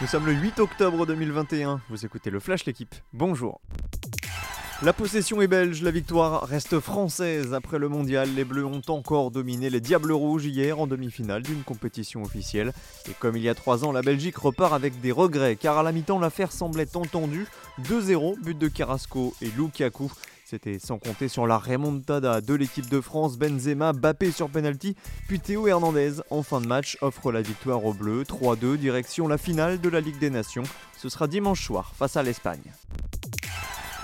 Nous sommes le 8 octobre 2021, vous écoutez le Flash l'équipe, bonjour. La possession est belge, la victoire reste française. Après le mondial, les Bleus ont encore dominé les Diables Rouges hier en demi-finale d'une compétition officielle. Et comme il y a trois ans, la Belgique repart avec des regrets, car à la mi-temps, l'affaire semblait entendue. 2-0, but de Carrasco et Lukaku. C'était sans compter sur la remontada de l'équipe de France, Benzema, Bappé sur penalty, puis Théo Hernandez en fin de match offre la victoire aux Bleus, 3-2 direction la finale de la Ligue des Nations. Ce sera dimanche soir face à l'Espagne.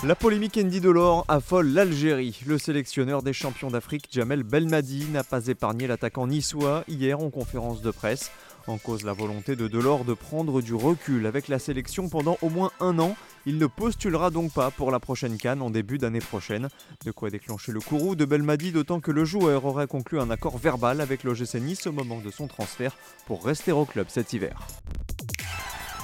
La polémique Andy Delors affole l'Algérie. Le sélectionneur des champions d'Afrique, Jamel Belmadi, n'a pas épargné l'attaquant niçois hier en conférence de presse. En cause la volonté de Delors de prendre du recul avec la sélection pendant au moins un an. Il ne postulera donc pas pour la prochaine Cannes en début d'année prochaine. De quoi déclencher le courroux de Belmadi, d'autant que le joueur aurait conclu un accord verbal avec l'OGC Nice au moment de son transfert pour rester au club cet hiver.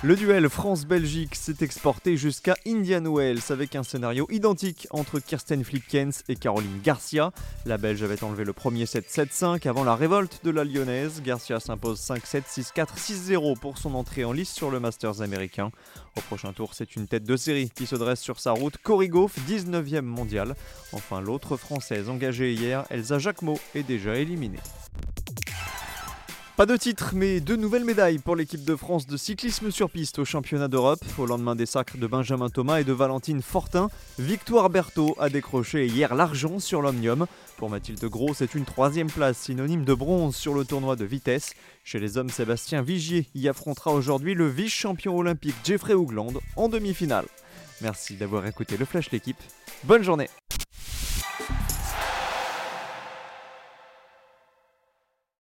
Le duel France-Belgique s'est exporté jusqu'à Indian Wells avec un scénario identique entre Kirsten Flipkens et Caroline Garcia. La Belge avait enlevé le premier 7-7-5 avant la révolte de la Lyonnaise. Garcia s'impose 5-7, 6-4, 6-0 pour son entrée en lice sur le Masters américain. Au prochain tour, c'est une tête de série qui se dresse sur sa route. Cory 19e mondial. Enfin, l'autre française engagée hier, Elsa Jacquemot, est déjà éliminée. Pas de titre, mais deux nouvelles médailles pour l'équipe de France de cyclisme sur piste au championnat d'Europe. Au lendemain des sacres de Benjamin Thomas et de Valentine Fortin, Victoire Berthaud a décroché hier l'argent sur l'Omnium. Pour Mathilde Gros, c'est une troisième place synonyme de bronze sur le tournoi de vitesse. Chez les hommes, Sébastien Vigier y affrontera aujourd'hui le vice-champion olympique Jeffrey Hoogland en demi-finale. Merci d'avoir écouté le Flash l'équipe. Bonne journée